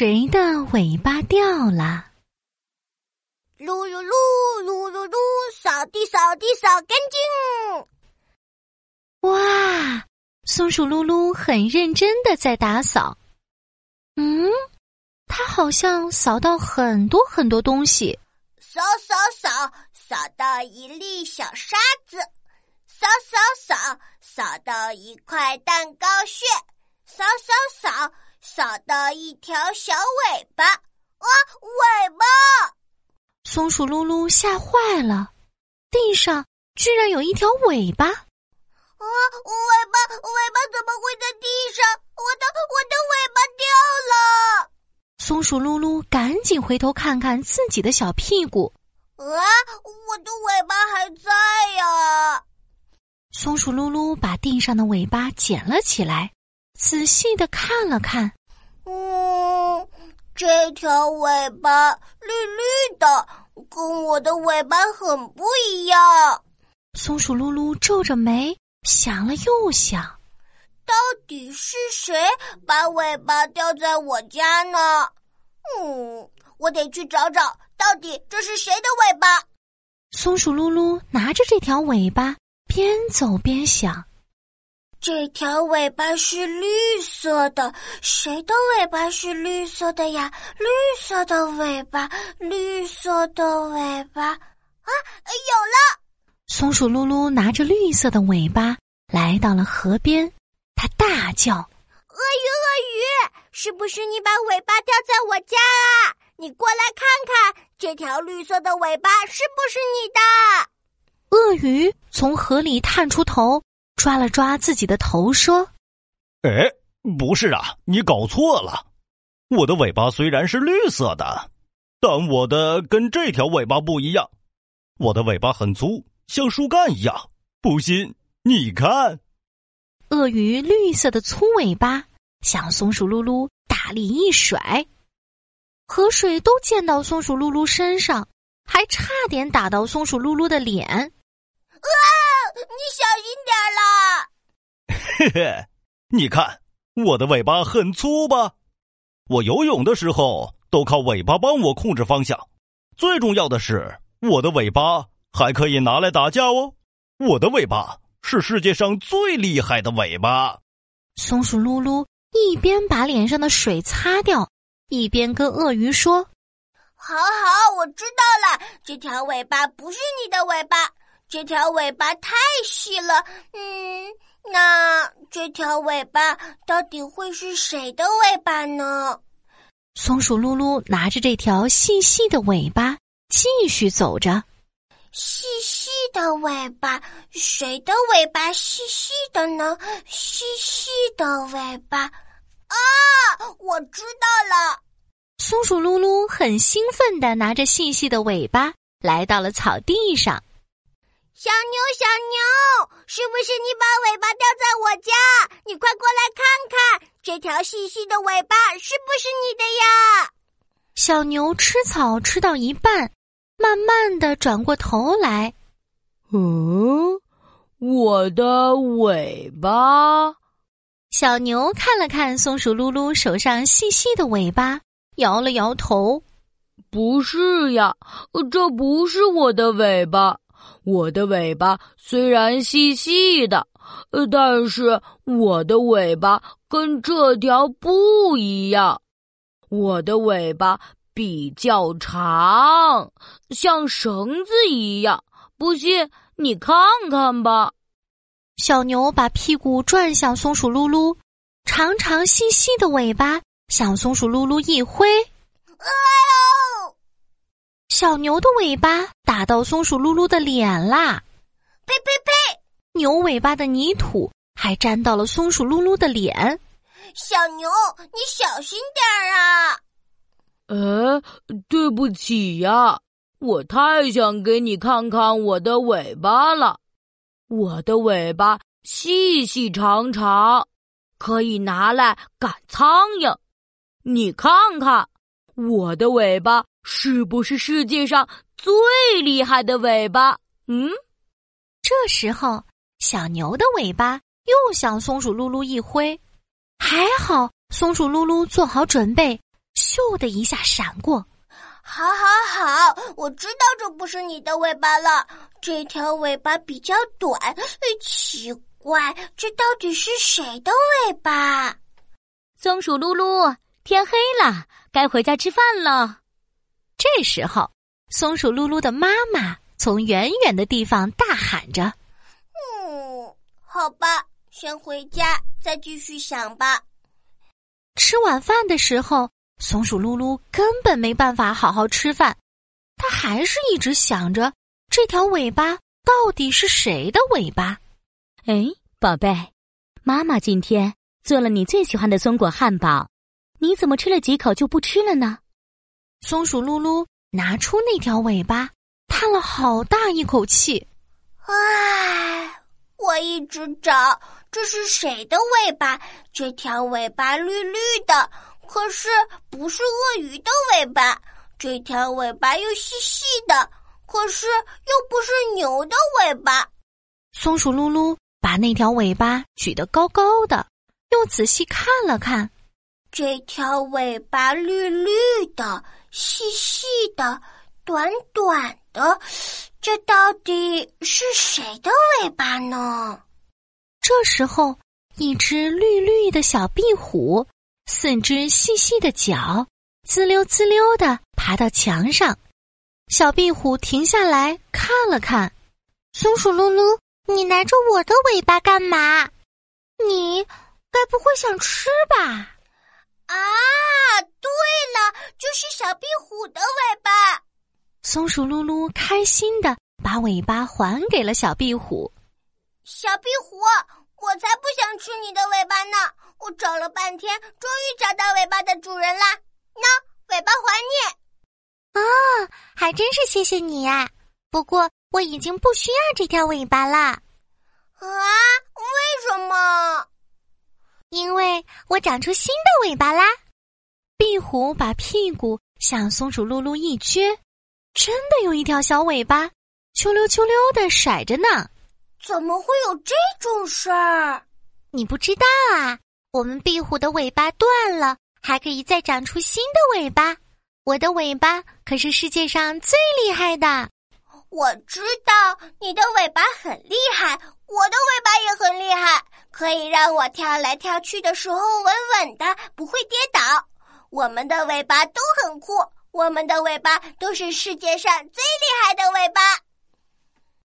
谁的尾巴掉了？噜噜噜噜噜噜，扫地扫地扫干净！哇，松鼠噜噜很认真的在打扫。嗯，它好像扫到很多很多东西。扫扫扫，扫到一粒小沙子；扫扫扫，扫到一块蛋糕屑；扫扫扫，扫到一条小尾巴。啊，尾巴！松鼠噜噜吓坏了，地上居然有一条尾巴！啊，尾巴，尾巴怎么会在地上？我的，我的尾巴掉了！松鼠噜噜赶紧回头看看自己的小屁股。啊，我的尾巴还在呀！松鼠噜噜把地上的尾巴捡了起来，仔细的看了看。嗯，这条尾巴绿绿的。跟我的尾巴很不一样。松鼠噜噜皱着眉想了又想，到底是谁把尾巴掉在我家呢？嗯，我得去找找，到底这是谁的尾巴？松鼠噜噜拿着这条尾巴，边走边想。这条尾巴是绿色的，谁的尾巴是绿色的呀？绿色的尾巴，绿色的尾巴啊！有了！松鼠噜噜拿着绿色的尾巴来到了河边，它大叫：“鳄鱼，鳄鱼，是不是你把尾巴掉在我家啊？你过来看看，这条绿色的尾巴是不是你的？”鳄鱼从河里探出头。抓了抓自己的头，说：“哎，不是啊，你搞错了。我的尾巴虽然是绿色的，但我的跟这条尾巴不一样。我的尾巴很粗，像树干一样。不信，你看。”鳄鱼绿色的粗尾巴向松鼠噜噜大力一甩，河水都溅到松鼠噜噜身上，还差点打到松鼠噜噜的脸。啊！你小心点啦！嘿嘿，你看我的尾巴很粗吧？我游泳的时候都靠尾巴帮我控制方向。最重要的是，我的尾巴还可以拿来打架哦。我的尾巴是世界上最厉害的尾巴。松鼠噜噜一边把脸上的水擦掉，一边跟鳄鱼说：“好好，我知道了，这条尾巴不是你的尾巴。”这条尾巴太细了，嗯，那这条尾巴到底会是谁的尾巴呢？松鼠噜噜拿着这条细细的尾巴继续走着。细细的尾巴，谁的尾巴细细的呢？细细的尾巴，啊，我知道了。松鼠噜噜很兴奋的拿着细细的尾巴来到了草地上。小牛，小牛，是不是你把尾巴掉在我家？你快过来看看，这条细细的尾巴是不是你的呀？小牛吃草吃到一半，慢慢的转过头来。嗯，我的尾巴。小牛看了看松鼠噜噜手上细细的尾巴，摇了摇头：“不是呀，这不是我的尾巴。”我的尾巴虽然细细的，但是我的尾巴跟这条不一样。我的尾巴比较长，像绳子一样。不信，你看看吧。小牛把屁股转向松鼠噜噜，长长细细的尾巴向松鼠噜噜一挥。小牛的尾巴打到松鼠噜噜的脸啦！呸呸呸！牛尾巴的泥土还沾到了松鼠噜噜的脸。小牛，你小心点儿啊！呃，对不起呀，我太想给你看看我的尾巴了。我的尾巴细细长长，可以拿来赶苍蝇。你看看我的尾巴。是不是世界上最厉害的尾巴？嗯，这时候小牛的尾巴又向松鼠噜噜一挥，还好松鼠噜噜做好准备，咻的一下闪过。好，好，好，我知道这不是你的尾巴了。这条尾巴比较短，奇怪，这到底是谁的尾巴？松鼠噜噜，天黑了，该回家吃饭了。这时候，松鼠噜噜的妈妈从远远的地方大喊着：“嗯，好吧，先回家，再继续想吧。”吃晚饭的时候。松鼠噜噜根本没办法好好吃饭，它还是一直想着这条尾巴到底是谁的尾巴。哎，宝贝，妈妈今天做了你最喜欢的松果汉堡，你怎么吃了几口就不吃了呢？松鼠噜噜拿出那条尾巴，叹了好大一口气。唉，我一直找，这是谁的尾巴？这条尾巴绿绿的。可是不是鳄鱼的尾巴，这条尾巴又细细的，可是又不是牛的尾巴。松鼠噜噜把那条尾巴举得高高的，又仔细看了看，这条尾巴绿绿的、细细的、短短的，这到底是谁的尾巴呢？这时候，一只绿绿的小壁虎。四只细细的脚，滋溜滋溜的爬到墙上。小壁虎停下来看了看，松鼠噜噜，你拿着我的尾巴干嘛？你该不会想吃吧？啊，对了，就是小壁虎的尾巴。松鼠噜噜开心的把尾巴还给了小壁虎。小壁虎，我才不想吃你的尾巴呢。我找了半天，终于找到尾巴的主人啦！喏，尾巴还你。哦，还真是谢谢你呀！不过我已经不需要这条尾巴啦。啊？为什么？因为我长出新的尾巴啦！壁虎把屁股向松鼠露露一撅，真的有一条小尾巴，秋溜秋溜的甩着呢。怎么会有这种事儿？你不知道啊？我们壁虎的尾巴断了，还可以再长出新的尾巴。我的尾巴可是世界上最厉害的。我知道你的尾巴很厉害，我的尾可以让我跳来跳去的时候稳稳的，不会跌倒。我们的尾巴都很酷，我们的尾巴都是世界上最厉害的尾巴。